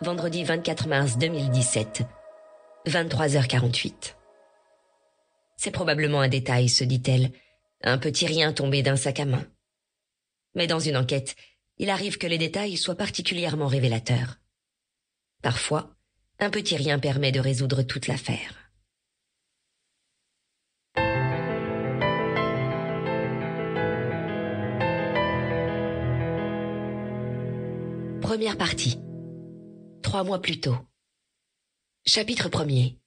vendredi 24 mars 2017, 23h48. C'est probablement un détail, se dit-elle, un petit rien tombé d'un sac à main. Mais dans une enquête, il arrive que les détails soient particulièrement révélateurs. Parfois, un petit rien permet de résoudre toute l'affaire. Première partie. Trois mois plus tôt. Chapitre premier.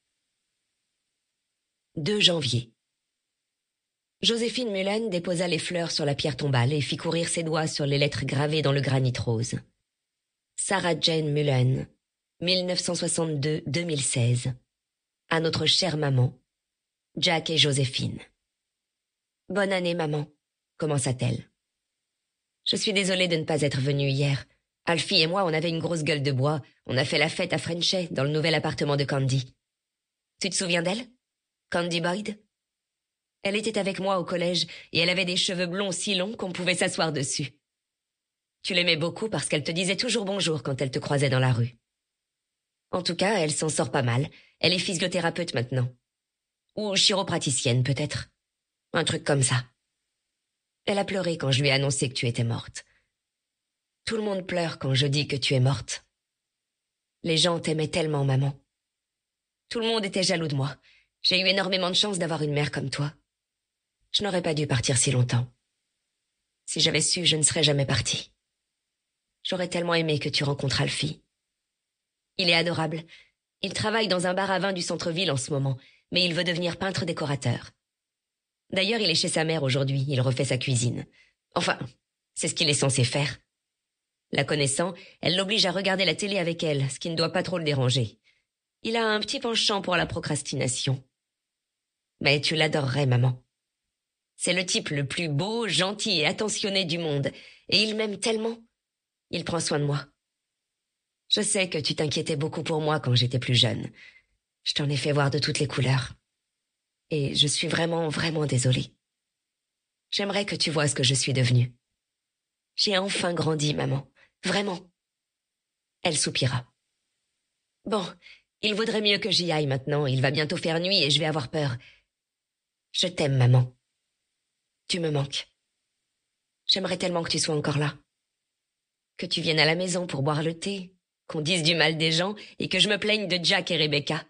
2 janvier. Joséphine Mullen déposa les fleurs sur la pierre tombale et fit courir ses doigts sur les lettres gravées dans le granit rose. Sarah Jane Mullen, 1962-2016. À notre chère maman, Jack et Joséphine. Bonne année, maman, commença-t-elle. Je suis désolée de ne pas être venue hier. Alfie et moi, on avait une grosse gueule de bois. On a fait la fête à Frenchay, dans le nouvel appartement de Candy. Tu te souviens d'elle? Candy Boyd? Elle était avec moi au collège et elle avait des cheveux blonds si longs qu'on pouvait s'asseoir dessus. Tu l'aimais beaucoup parce qu'elle te disait toujours bonjour quand elle te croisait dans la rue. En tout cas, elle s'en sort pas mal. Elle est physiothérapeute maintenant. Ou chiropraticienne, peut-être. Un truc comme ça. Elle a pleuré quand je lui ai annoncé que tu étais morte. Tout le monde pleure quand je dis que tu es morte. Les gens t'aimaient tellement, maman. Tout le monde était jaloux de moi. J'ai eu énormément de chance d'avoir une mère comme toi. Je n'aurais pas dû partir si longtemps. Si j'avais su, je ne serais jamais partie. J'aurais tellement aimé que tu rencontres Alfie. Il est adorable. Il travaille dans un bar à vin du centre-ville en ce moment, mais il veut devenir peintre décorateur. D'ailleurs, il est chez sa mère aujourd'hui, il refait sa cuisine. Enfin, c'est ce qu'il est censé faire. La connaissant, elle l'oblige à regarder la télé avec elle, ce qui ne doit pas trop le déranger. Il a un petit penchant pour la procrastination. Mais tu l'adorerais, maman. C'est le type le plus beau, gentil et attentionné du monde, et il m'aime tellement. Il prend soin de moi. Je sais que tu t'inquiétais beaucoup pour moi quand j'étais plus jeune. Je t'en ai fait voir de toutes les couleurs. Et je suis vraiment, vraiment désolée. J'aimerais que tu vois ce que je suis devenue. J'ai enfin grandi, maman. Vraiment. Elle soupira. Bon, il vaudrait mieux que j'y aille maintenant. Il va bientôt faire nuit et je vais avoir peur. Je t'aime, maman. Tu me manques. J'aimerais tellement que tu sois encore là. Que tu viennes à la maison pour boire le thé, qu'on dise du mal des gens et que je me plaigne de Jack et Rebecca.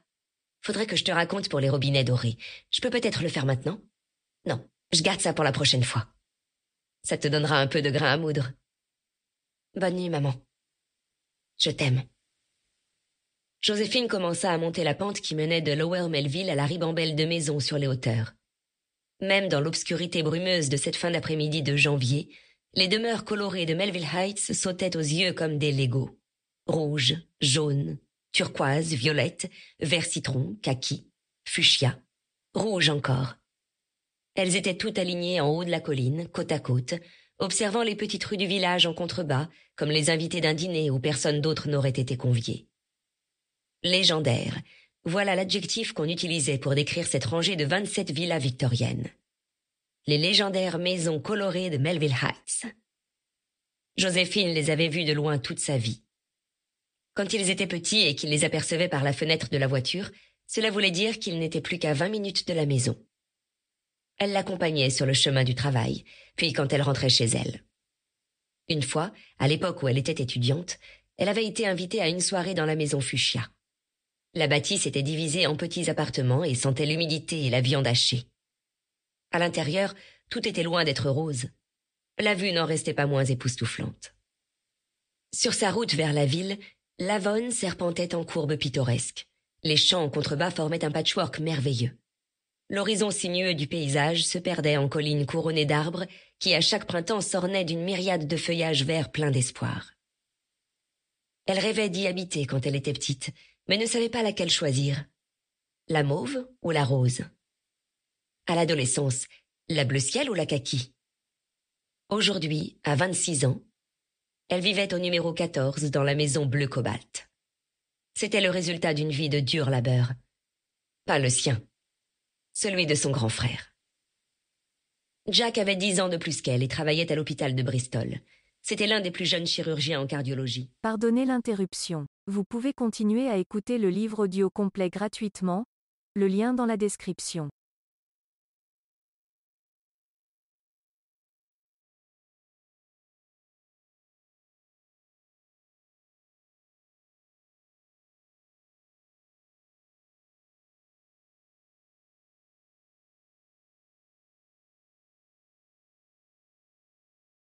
Faudrait que je te raconte pour les robinets dorés. Je peux peut-être le faire maintenant? Non, je garde ça pour la prochaine fois. Ça te donnera un peu de grain à moudre. Bonne nuit, maman. Je t'aime. Joséphine commença à monter la pente qui menait de Lower Melville à la ribambelle de maisons sur les hauteurs. Même dans l'obscurité brumeuse de cette fin d'après-midi de janvier, les demeures colorées de Melville Heights sautaient aux yeux comme des Legos. Rouge, jaune, turquoise, violette, vert citron, kaki, fuchsia, rouge encore. Elles étaient toutes alignées en haut de la colline, côte à côte, observant les petites rues du village en contrebas, comme les invités d'un dîner où personne d'autre n'aurait été convié. Légendaire, voilà l'adjectif qu'on utilisait pour décrire cette rangée de 27 villas victoriennes. Les légendaires maisons colorées de Melville Heights. Joséphine les avait vues de loin toute sa vie. Quand ils étaient petits et qu'il les apercevait par la fenêtre de la voiture, cela voulait dire qu'ils n'étaient plus qu'à vingt minutes de la maison. Elle l'accompagnait sur le chemin du travail, puis quand elle rentrait chez elle. Une fois, à l'époque où elle était étudiante, elle avait été invitée à une soirée dans la maison Fuchsia. La bâtisse était divisée en petits appartements et sentait l'humidité et la viande hachée. À l'intérieur, tout était loin d'être rose. La vue n'en restait pas moins époustouflante. Sur sa route vers la ville, l'Avon serpentait en courbes pittoresques. Les champs en contrebas formaient un patchwork merveilleux. L'horizon sinueux du paysage se perdait en collines couronnées d'arbres qui à chaque printemps s'ornaient d'une myriade de feuillages verts pleins d'espoir. Elle rêvait d'y habiter quand elle était petite, mais ne savait pas laquelle choisir. La mauve ou la rose? À l'adolescence, la bleu ciel ou la kaki? Aujourd'hui, à 26 ans, elle vivait au numéro 14 dans la maison bleu cobalt. C'était le résultat d'une vie de dur labeur. Pas le sien celui de son grand frère. Jack avait dix ans de plus qu'elle et travaillait à l'hôpital de Bristol. C'était l'un des plus jeunes chirurgiens en cardiologie. Pardonnez l'interruption. Vous pouvez continuer à écouter le livre audio complet gratuitement, le lien dans la description.